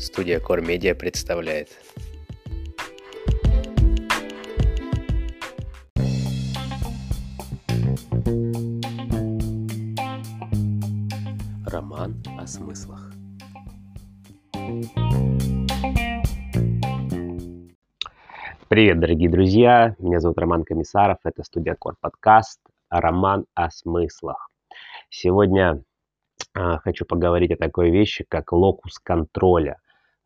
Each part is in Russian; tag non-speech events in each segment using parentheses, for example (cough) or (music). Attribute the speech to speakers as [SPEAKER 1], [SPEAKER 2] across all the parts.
[SPEAKER 1] Студия Core Media представляет. Роман о смыслах. Привет, дорогие друзья! Меня зовут Роман Комиссаров. Это студия Core подкаст «Роман о смыслах». Сегодня а, хочу поговорить о такой вещи, как локус контроля.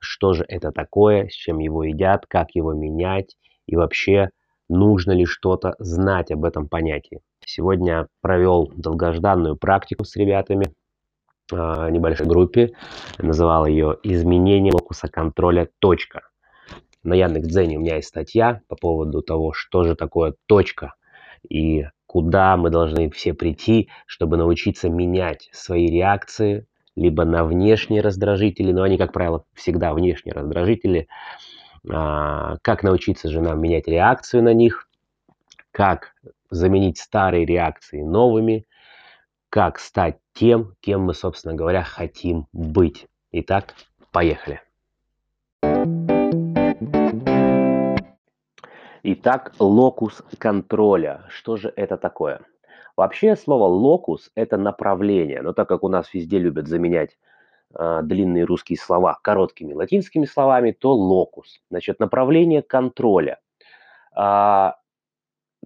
[SPEAKER 1] Что же это такое, с чем его едят, как его менять и вообще нужно ли что-то знать об этом понятии. Сегодня провел долгожданную практику с ребятами в небольшой группе. Называл ее «Изменение локуса контроля. Точка». На Яндекс.Дзене у меня есть статья по поводу того, что же такое точка и куда мы должны все прийти, чтобы научиться менять свои реакции либо на внешние раздражители, но они, как правило, всегда внешние раздражители, а, как научиться же нам менять реакцию на них, как заменить старые реакции новыми, как стать тем, кем мы, собственно говоря, хотим быть. Итак, поехали. Итак, локус контроля. Что же это такое? Вообще слово локус – это направление, но так как у нас везде любят заменять э, длинные русские слова короткими латинскими словами, то локус. Значит, направление контроля. А,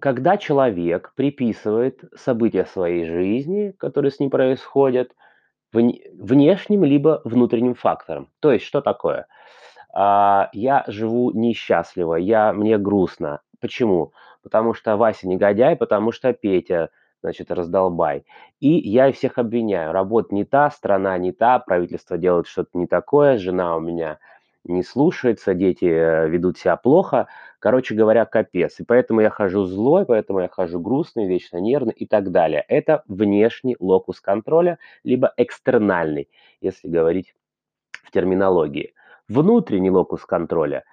[SPEAKER 1] когда человек приписывает события своей жизни, которые с ним происходят, внешним либо внутренним факторам. То есть, что такое? а, я живу несчастливо, я, мне грустно. Почему? Потому что Вася негодяй, потому что Петя, значит, раздолбай. И я всех обвиняю. Работа не та, страна не та, правительство делает что-то не такое, жена у меня не слушается, дети э, ведут себя плохо. Короче говоря, капец. И поэтому я хожу злой, поэтому я хожу грустный, вечно нервный и так далее. Это внешний локус контроля, либо экстернальный, если говорить в терминологии внутренний локус контроля.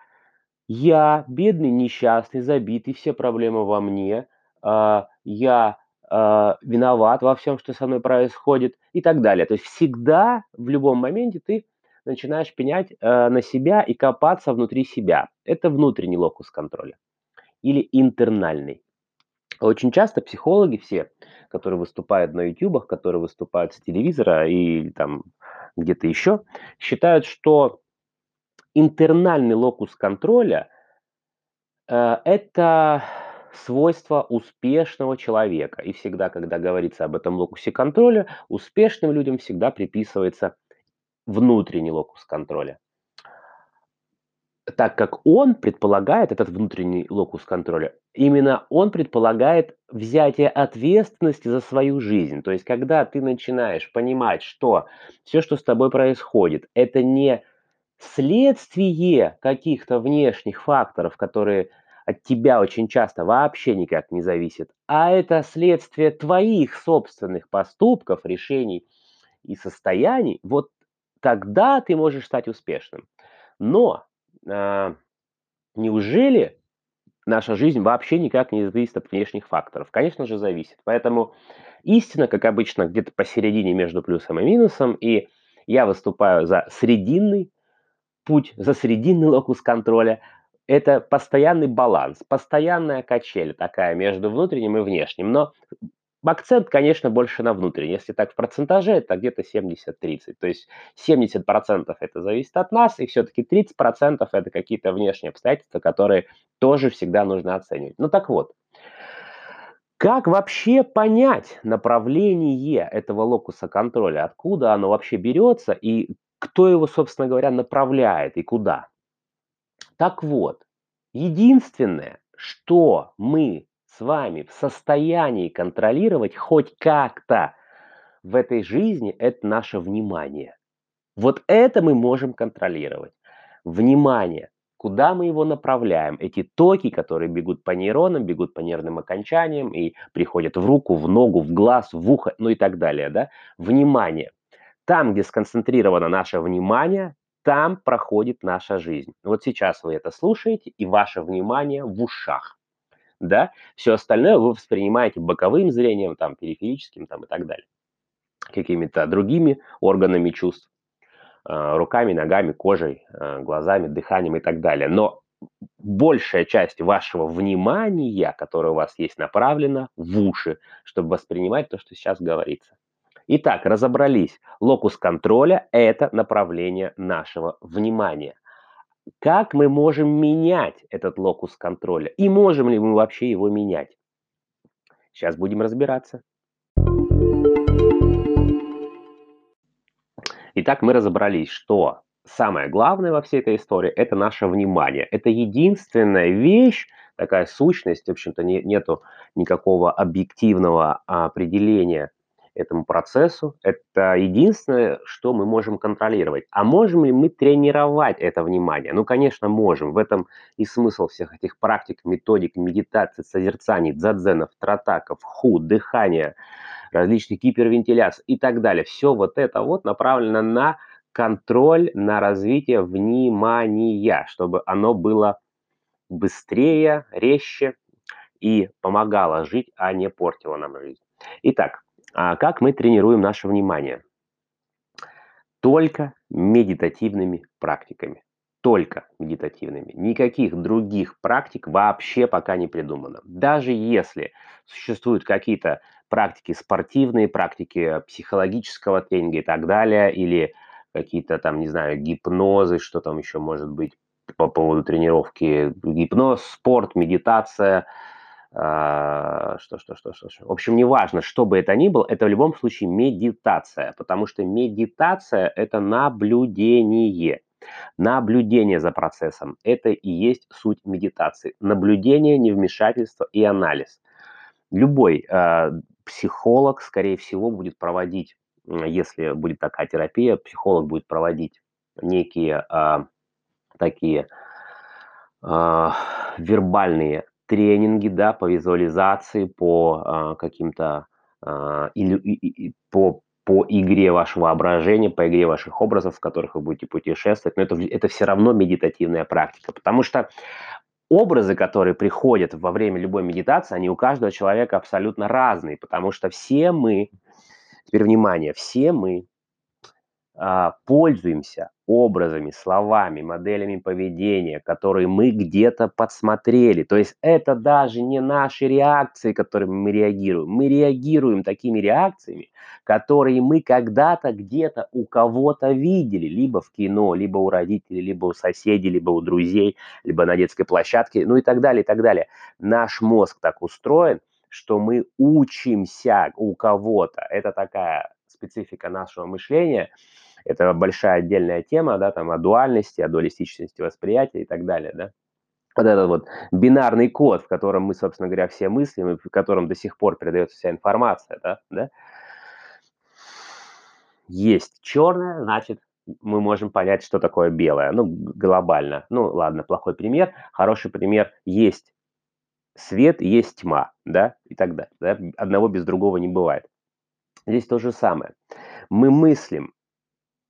[SPEAKER 1] Я бедный, несчастный, забитый, все проблемы во мне, а, я а, виноват во всем, что со мной происходит и так далее. То есть всегда, в любом моменте ты начинаешь пенять а, на себя и копаться внутри себя. Это внутренний локус контроля или интернальный. Очень часто психологи все, которые выступают на ютубах, которые выступают с телевизора и там где-то еще, считают, что интернальный локус контроля э, это свойство успешного человека. И всегда, когда говорится об этом локусе контроля, успешным людям всегда приписывается внутренний локус контроля. Так как он предполагает, этот внутренний локус контроля, именно он предполагает взятие ответственности за свою жизнь. То есть, когда ты начинаешь понимать, что все, что с тобой происходит, это не следствие каких-то внешних факторов, которые от тебя очень часто вообще никак не зависят, а это следствие твоих собственных поступков, решений и состояний, вот тогда ты можешь стать успешным. Но э, неужели наша жизнь вообще никак не зависит от внешних факторов? Конечно же, зависит. Поэтому истина, как обычно, где-то посередине между плюсом и минусом, и я выступаю за срединный путь за срединный локус контроля – это постоянный баланс, постоянная качель такая между внутренним и внешним. Но акцент, конечно, больше на внутренний. Если так в процентаже, это где-то 70-30. То есть 70% это зависит от нас, и все-таки 30% это какие-то внешние обстоятельства, которые тоже всегда нужно оценивать. Ну так вот, как вообще понять направление этого локуса контроля? Откуда оно вообще берется и кто его, собственно говоря, направляет и куда. Так вот, единственное, что мы с вами в состоянии контролировать хоть как-то в этой жизни, это наше внимание. Вот это мы можем контролировать. Внимание. Куда мы его направляем? Эти токи, которые бегут по нейронам, бегут по нервным окончаниям и приходят в руку, в ногу, в глаз, в ухо, ну и так далее. Да? Внимание. Там, где сконцентрировано наше внимание, там проходит наша жизнь. Вот сейчас вы это слушаете, и ваше внимание в ушах. Да? Все остальное вы воспринимаете боковым зрением, там, периферическим там, и так далее. Какими-то другими органами чувств. э, руками, ногами, кожей, э, глазами, дыханием и так далее. Но большая часть вашего внимания, которое у вас есть, направлена в уши, чтобы воспринимать то, что сейчас говорится. Итак, разобрались. Локус контроля– это направление нашего внимания. Как мы можем менять этот локус контроля? И можем ли мы вообще его менять? Сейчас будем разбираться. Итак, мы разобрались, что самое главное во всей этой истории – это наше внимание. Это единственная вещь, такая сущность, в общем-то, не, нету никакого объективного определения этому процессу. Это единственное, что мы можем контролировать. А можем ли мы тренировать это внимание? Ну, конечно, можем. В этом и смысл всех этих практик, методик, медитаций, созерцаний, дзадзенов, тратаков, ху, дыхания, различных гипервентиляций и так далее. Все вот это вот направлено на контроль, на развитие внимания, чтобы оно было быстрее, резче и помогало жить, а не портило нам жизнь. Итак, а как мы тренируем наше внимание? Только медитативными практиками. Только медитативными. Никаких других практик вообще пока не придумано. Даже если существуют какие-то практики спортивные, практики психологического тренинга и так далее, или какие-то там, не знаю, гипнозы, что там еще может быть по поводу тренировки, гипноз, спорт, медитация – что, что, что, что, что. В общем, неважно, что бы это ни было, это в любом случае медитация, потому что медитация – это наблюдение. Наблюдение за процессом – это и есть суть медитации. Наблюдение, невмешательство и анализ. Любой э, психолог, скорее всего, будет проводить, если будет такая терапия, психолог будет проводить некие э, такие э, вербальные тренинги, да, по визуализации, по а, каким-то а, или, по по игре вашего воображения, по игре ваших образов, в которых вы будете путешествовать, но это, это все равно медитативная практика, потому что образы, которые приходят во время любой медитации, они у каждого человека абсолютно разные, потому что все мы, теперь внимание, все мы пользуемся образами, словами, моделями поведения, которые мы где-то подсмотрели. То есть это даже не наши реакции, которыми мы реагируем. Мы реагируем такими реакциями, которые мы когда-то где-то у кого-то видели, либо в кино, либо у родителей, либо у соседей, либо у друзей, либо на детской площадке, ну и так далее, и так далее. Наш мозг так устроен, что мы учимся у кого-то. Это такая специфика нашего мышления – это большая отдельная тема, да, там о дуальности, о дуалистичности восприятия и так далее, да. Вот этот вот бинарный код, в котором мы, собственно говоря, все мыслим, и в котором до сих пор передается вся информация, да, да. Есть черное, значит, мы можем понять, что такое белое, ну, глобально. Ну, ладно, плохой пример. Хороший пример – есть свет, есть тьма, да, и так далее. Да? Одного без другого не бывает. Здесь то же самое. Мы мыслим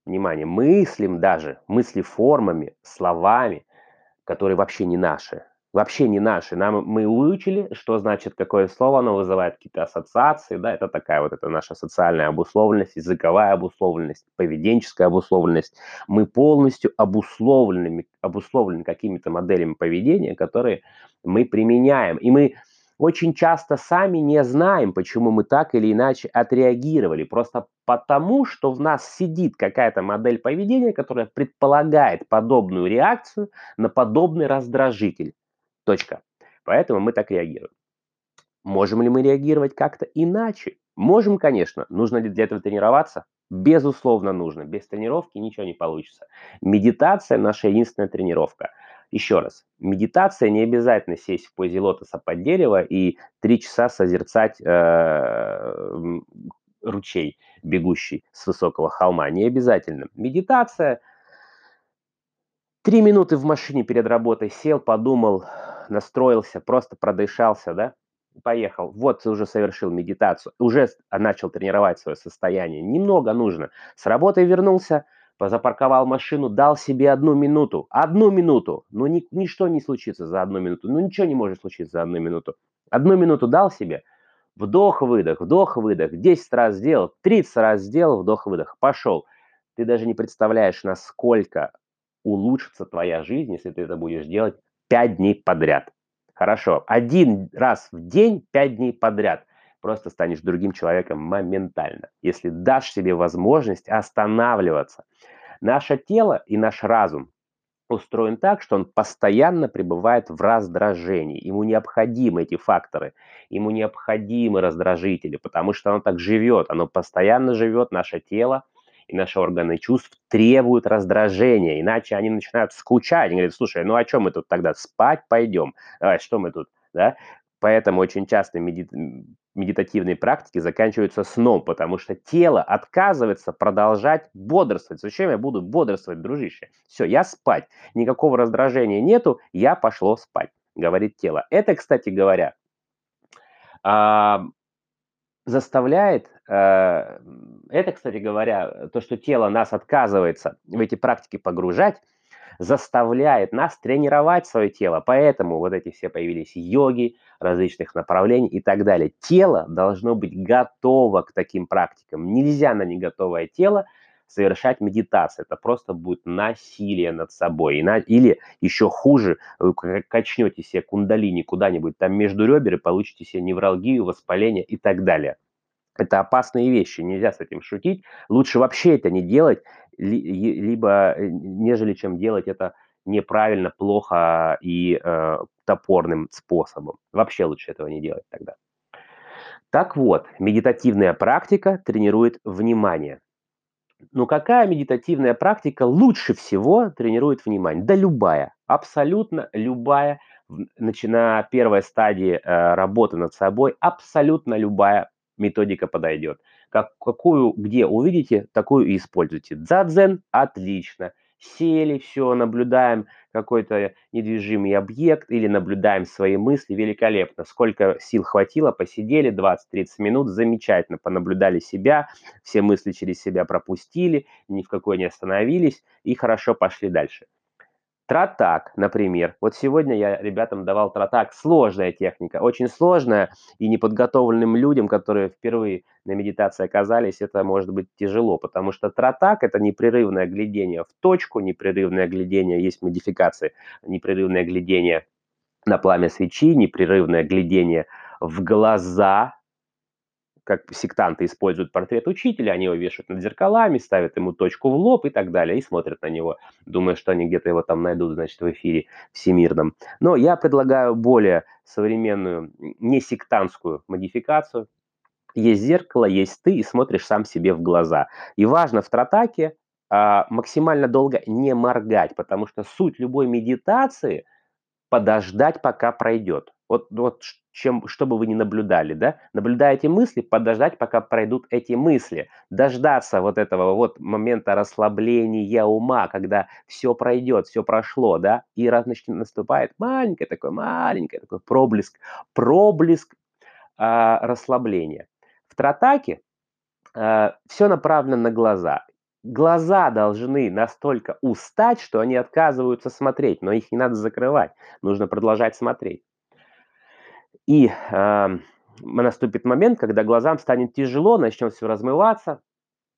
[SPEAKER 1] внимание, мыслим даже, мысли формами, словами, которые вообще не наши. Вообще не наши. Нам, мы выучили, что значит какое слово, оно вызывает какие-то ассоциации, да, это такая вот это наша социальная обусловленность, языковая обусловленность, поведенческая обусловленность. Мы полностью обусловлены, обусловлены какими-то моделями поведения, которые мы применяем. И мы очень часто сами не знаем, почему мы так или иначе отреагировали. Просто потому, что в нас сидит какая-то модель поведения, которая предполагает подобную реакцию на подобный раздражитель. Точка. Поэтому мы так реагируем. Можем ли мы реагировать как-то иначе? Можем, конечно. Нужно ли для этого тренироваться? Безусловно, нужно. Без тренировки ничего не получится. Медитация – наша единственная тренировка – еще раз, медитация не обязательно сесть в позе лотоса под дерево и три часа созерцать э, ручей, бегущий с высокого холма. Не обязательно. Медитация. Три минуты в машине перед работой сел, подумал, настроился, просто продышался, да, поехал. Вот ты уже совершил медитацию, уже начал тренировать свое состояние. Немного нужно. С работы вернулся, запарковал машину, дал себе одну минуту. Одну минуту. Ну, ни, ничто не случится за одну минуту. Ну, ничего не может случиться за одну минуту. Одну минуту дал себе. Вдох-выдох, вдох-выдох. 10 раз сделал, 30 раз сделал, вдох-выдох. Пошел. Ты даже не представляешь, насколько улучшится твоя жизнь, если ты это будешь делать 5 дней подряд. Хорошо, 1 раз в день 5 дней подряд. Просто станешь другим человеком моментально, если дашь себе возможность останавливаться. Наше тело и наш разум устроен так, что он постоянно пребывает в раздражении. Ему необходимы эти факторы, ему необходимы раздражители, потому что оно так живет, оно постоянно живет, наше тело и наши органы чувств требуют раздражения, иначе они начинают скучать, они говорят, слушай, ну о чем мы тут тогда, спать пойдем, давай, что мы тут, да? Поэтому очень часто меди медитативные практики заканчиваются сном, потому что тело отказывается продолжать бодрствовать. Зачем я буду бодрствовать, дружище? Все, я спать. Никакого раздражения нету, я пошло спать, говорит тело. Это, кстати говоря, заставляет, э, это, кстати говоря, то, что тело нас отказывается в эти практики погружать, заставляет нас тренировать свое тело. Поэтому вот эти все появились йоги, различных направлений и так далее. Тело должно быть готово к таким практикам. Нельзя на неготовое тело совершать медитацию. Это просто будет насилие над собой. Или еще хуже, вы качнете себе кундалини куда-нибудь там между ребер и получите себе невралгию, воспаление и так далее. Это опасные вещи, нельзя с этим шутить. Лучше вообще это не делать, либо э, нежели чем делать это неправильно, плохо и э, топорным способом. Вообще лучше этого не делать тогда. Так вот, медитативная практика тренирует внимание. Ну какая медитативная практика лучше всего тренирует внимание? Да любая, абсолютно любая, начиная первой стадии э, работы над собой, абсолютно любая методика подойдет. Как, какую, где увидите, такую и используйте. Дзадзен – отлично. Сели, все, наблюдаем какой-то недвижимый объект или наблюдаем свои мысли, великолепно. Сколько сил хватило, посидели 20-30 минут, замечательно, понаблюдали себя, все мысли через себя пропустили, ни в какой не остановились и хорошо пошли дальше. Тратак, например. Вот сегодня я ребятам давал тратак. Сложная техника, очень сложная. И неподготовленным людям, которые впервые на медитации оказались, это может быть тяжело, потому что тратак – это непрерывное глядение в точку, непрерывное глядение, есть модификации, непрерывное глядение на пламя свечи, непрерывное глядение в глаза, как сектанты используют портрет учителя, они его вешают над зеркалами, ставят ему точку в лоб и так далее, и смотрят на него, думая, что они где-то его там найдут, значит, в эфире всемирном. Но я предлагаю более современную, не сектантскую модификацию. Есть зеркало, есть ты, и смотришь сам себе в глаза. И важно в тратаке а, максимально долго не моргать, потому что суть любой медитации – подождать, пока пройдет. Вот, вот чем, что бы вы ни наблюдали, да, наблюдаете мысли, подождать, пока пройдут эти мысли, дождаться вот этого вот момента расслабления ума, когда все пройдет, все прошло, да, и раз наступает маленький такой, маленький такой проблеск, проблеск а, расслабления. В тратаке а, все направлено на глаза. Глаза должны настолько устать, что они отказываются смотреть, но их не надо закрывать, нужно продолжать смотреть. И э, наступит момент, когда глазам станет тяжело, начнет все размываться,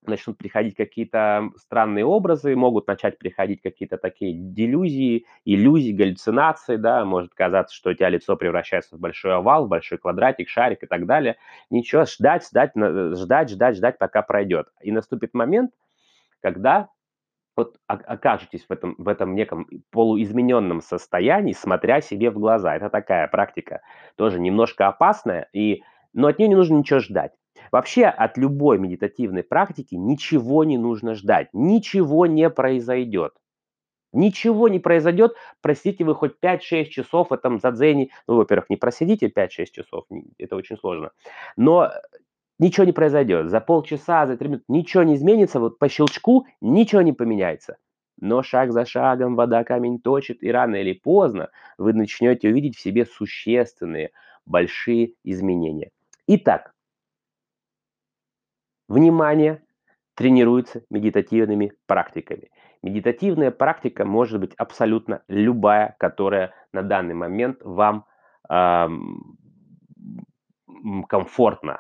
[SPEAKER 1] начнут приходить какие-то странные образы, могут начать приходить какие-то такие делюзии, иллюзии, галлюцинации, да, может казаться, что у тебя лицо превращается в большой овал, в большой квадратик, шарик и так далее. Ничего, ждать, ждать, ждать, ждать, ждать, пока пройдет. И наступит момент, когда вот окажетесь в этом, в этом неком полуизмененном состоянии, смотря себе в глаза. Это такая практика тоже немножко опасная, и, но от нее не нужно ничего ждать. Вообще от любой медитативной практики ничего не нужно ждать, ничего не произойдет. Ничего не произойдет, простите вы хоть 5-6 часов в этом задзене, ну, во-первых, не просидите 5-6 часов, это очень сложно, но ничего не произойдет. За полчаса, за три минуты ничего не изменится, вот по щелчку ничего не поменяется. Но шаг за шагом вода камень точит, и рано или поздно вы начнете увидеть в себе существенные, большие изменения. Итак, внимание тренируется медитативными практиками. Медитативная практика может быть абсолютно любая, которая на данный момент вам эм, комфортна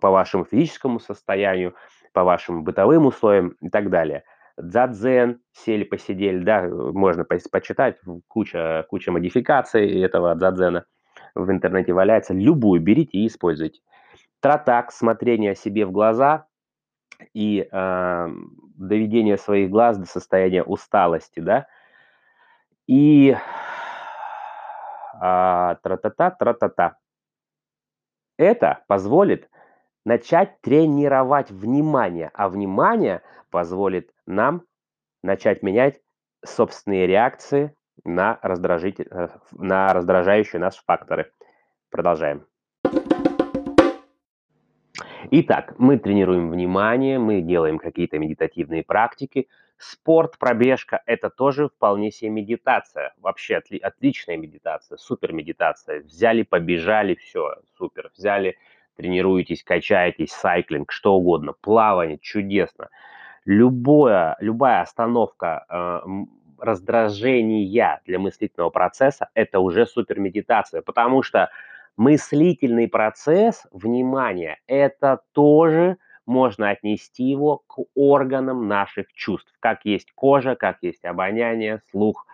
[SPEAKER 1] по вашему физическому состоянию, по вашим бытовым условиям и так далее. дзадзен, сели, посидели, да, можно почитать, куча, куча модификаций этого дзадзена в интернете валяется, любую берите и используйте. Тратак, смотрение себе в глаза и э, доведение своих глаз до состояния усталости, да, и а, тра-та-та, тра-та-та. Это позволит начать тренировать внимание, а внимание позволит нам начать менять собственные реакции на, раздражитель, э, на раздражающие нас факторы. Продолжаем. Итак, мы тренируем внимание, мы делаем какие-то медитативные практики. Спорт, пробежка – это тоже вполне себе медитация. Вообще отли- отличная медитация, супер медитация. Взяли, побежали, все, супер. Взяли, тренируетесь, качаетесь, сайклинг, что угодно, плавание, чудесно. Любое, любая остановка э, раздражения для мыслительного процесса – это уже супер медитация, потому что мыслительный процесс внимания – это тоже можно отнести его к органам наших чувств. Как есть кожа, как есть обоняние, слух,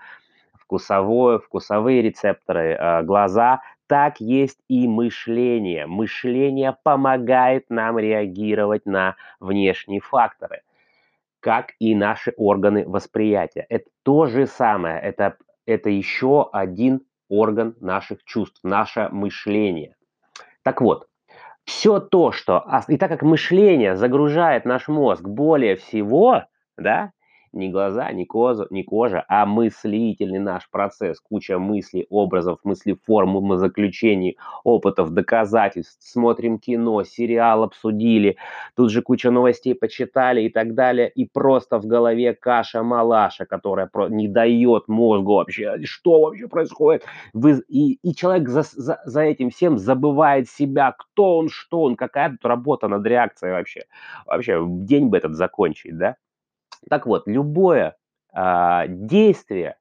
[SPEAKER 1] вкусовое, вкусовые рецепторы, э, глаза, так есть и мышление. Мышление помогает нам реагировать на внешние факторы, как и наши органы восприятия. Это то же самое, это, это еще один орган наших чувств, наше мышление. Так вот, все то, что... И так как мышление загружает наш мозг более всего, да, не глаза, не кожа, не кожа, а мыслительный наш процесс, куча мыслей, образов, мыслеформ, умозаключений, опытов, доказательств. Смотрим кино, сериал обсудили, тут же куча новостей почитали и так далее, и просто в голове каша-малаша, которая не дает мозгу вообще, что вообще происходит. Вы, и, и человек за, за, за этим всем забывает себя, кто он, что он, какая тут работа над реакцией вообще. Вообще, день бы этот закончить, да? Так вот, любое а, действие,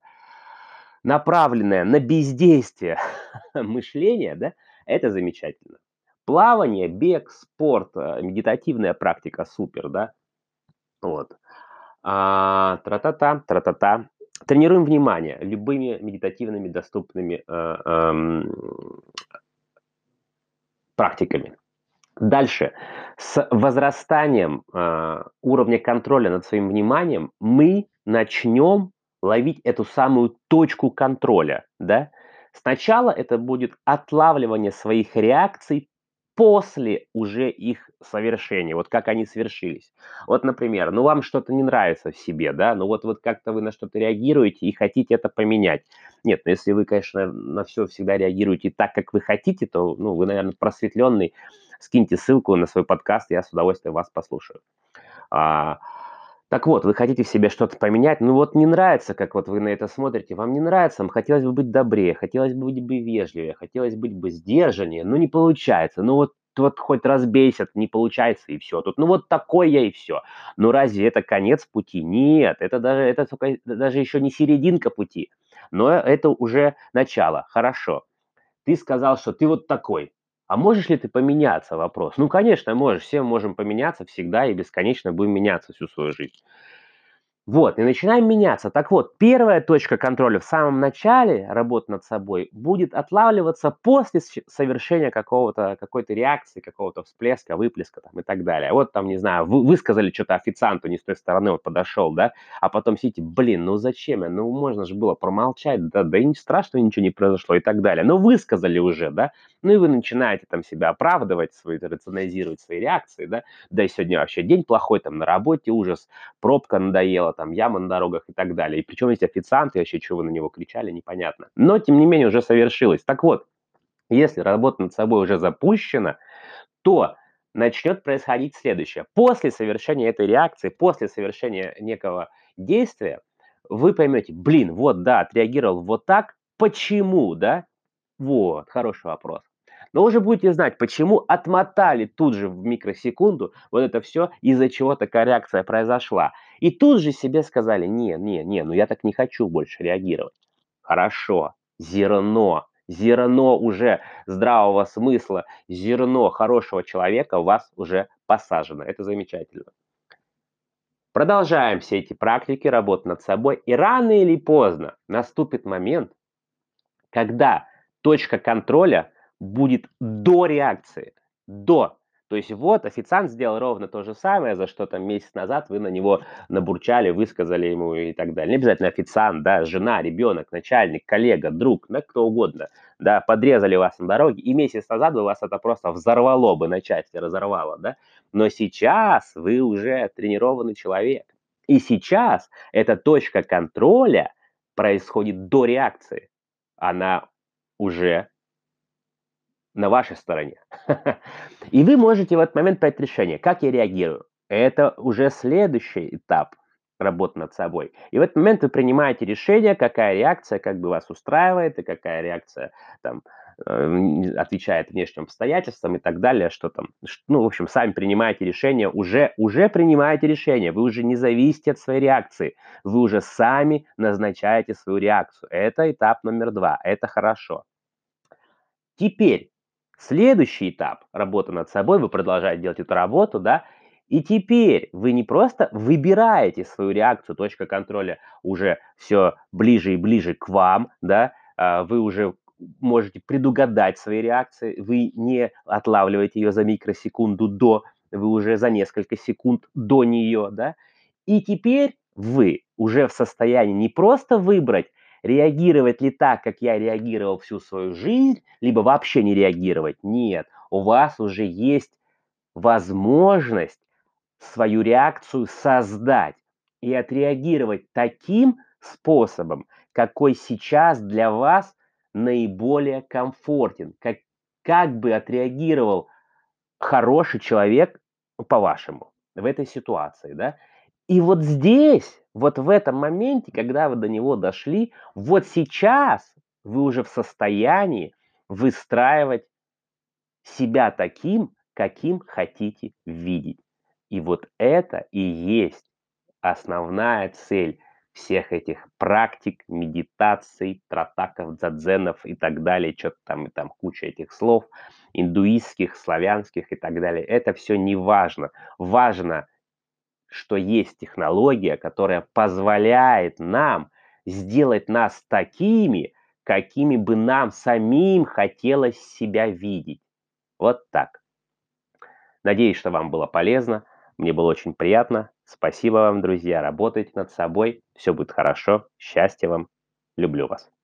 [SPEAKER 1] направленное на бездействие (laughs) мышления, да, это замечательно. Плавание, бег, спорт, а, медитативная практика супер, да. Вот. А, тра-та-та, тра-та-та. Тренируем внимание любыми медитативными доступными э, э, практиками. Дальше. С возрастанием э, уровня контроля над своим вниманием мы начнем ловить эту самую точку контроля. Да? Сначала это будет отлавливание своих реакций после уже их совершения, вот как они совершились. Вот, например, ну вам что-то не нравится в себе, да, ну вот, вот как-то вы на что-то реагируете и хотите это поменять. Нет, ну если вы, конечно, на все всегда реагируете так, как вы хотите, то, ну, вы, наверное, просветленный, скиньте ссылку на свой подкаст, я с удовольствием вас послушаю. А, так вот, вы хотите в себе что-то поменять, ну вот не нравится, как вот вы на это смотрите, вам не нравится, вам хотелось бы быть добрее, хотелось бы быть бы вежливее, хотелось быть бы сдержаннее, но не получается. Ну вот вот хоть разбейся, не получается и все. Тут, ну вот такой я и все. Ну разве это конец пути? Нет, это даже, это только, даже еще не серединка пути, но это уже начало. Хорошо. Ты сказал, что ты вот такой. А можешь ли ты поменяться? Вопрос. Ну, конечно, можешь. Все можем поменяться всегда и бесконечно будем меняться всю свою жизнь. Вот, и начинаем меняться. Так вот, первая точка контроля в самом начале работы над собой будет отлавливаться после совершения какого-то, какой-то реакции, какого-то всплеска, выплеска там, и так далее. Вот там, не знаю, вы, вы сказали что-то официанту, не с той стороны вот подошел, да, а потом сидите, блин, ну зачем я, ну можно же было промолчать, да, да и не страшно, ничего не произошло и так далее. Но вы сказали уже, да, ну и вы начинаете там себя оправдывать, свои, рационализировать свои реакции, да, да и сегодня вообще день плохой, там на работе ужас, пробка надоела, там яма на дорогах и так далее. И причем есть официанты, вообще, что вы на него кричали, непонятно. Но, тем не менее, уже совершилось. Так вот, если работа над собой уже запущена, то начнет происходить следующее. После совершения этой реакции, после совершения некого действия, вы поймете, блин, вот да, отреагировал вот так, почему, да? Вот, хороший вопрос. Но уже будете знать, почему отмотали тут же в микросекунду вот это все, из-за чего такая реакция произошла. И тут же себе сказали, не, не, не, ну я так не хочу больше реагировать. Хорошо, зерно, зерно уже здравого смысла, зерно хорошего человека у вас уже посажено. Это замечательно. Продолжаем все эти практики, работу над собой, и рано или поздно наступит момент, когда точка контроля будет до реакции, до. То есть вот официант сделал ровно то же самое, за что там месяц назад вы на него набурчали, высказали ему и так далее. Не обязательно официант, да, жена, ребенок, начальник, коллега, друг, да, кто угодно, да, подрезали вас на дороге, и месяц назад бы вас это просто взорвало бы на части, разорвало, да. Но сейчас вы уже тренированный человек. И сейчас эта точка контроля происходит до реакции. Она уже на вашей стороне. (laughs) И вы можете в этот момент принять решение, как я реагирую. Это уже следующий этап работы над собой. И в этот момент вы принимаете решение, какая реакция как бы вас устраивает, и какая реакция там э, отвечает внешним обстоятельствам и так далее, что там, ну, в общем, сами принимаете решение, уже, уже принимаете решение, вы уже не зависите от своей реакции, вы уже сами назначаете свою реакцию. Это этап номер два, это хорошо. Теперь Следующий этап работы над собой, вы продолжаете делать эту работу, да, и теперь вы не просто выбираете свою реакцию, точка контроля уже все ближе и ближе к вам, да, а, вы уже можете предугадать свои реакции, вы не отлавливаете ее за микросекунду до, вы уже за несколько секунд до нее, да, и теперь вы уже в состоянии не просто выбрать реагировать ли так, как я реагировал всю свою жизнь, либо вообще не реагировать. Нет, у вас уже есть возможность свою реакцию создать и отреагировать таким способом, какой сейчас для вас наиболее комфортен, как, как бы отреагировал хороший человек по-вашему в этой ситуации, да? И вот здесь вот в этом моменте, когда вы до него дошли, вот сейчас вы уже в состоянии выстраивать себя таким, каким хотите видеть. И вот это и есть основная цель всех этих практик, медитаций, тратаков, дзадзенов и так далее, что-то там и там куча этих слов, индуистских, славянских и так далее. Это все не важно. Важно что есть технология, которая позволяет нам сделать нас такими, какими бы нам самим хотелось себя видеть. Вот так. Надеюсь, что вам было полезно. Мне было очень приятно. Спасибо вам, друзья. Работайте над собой. Все будет хорошо. Счастья вам. Люблю вас.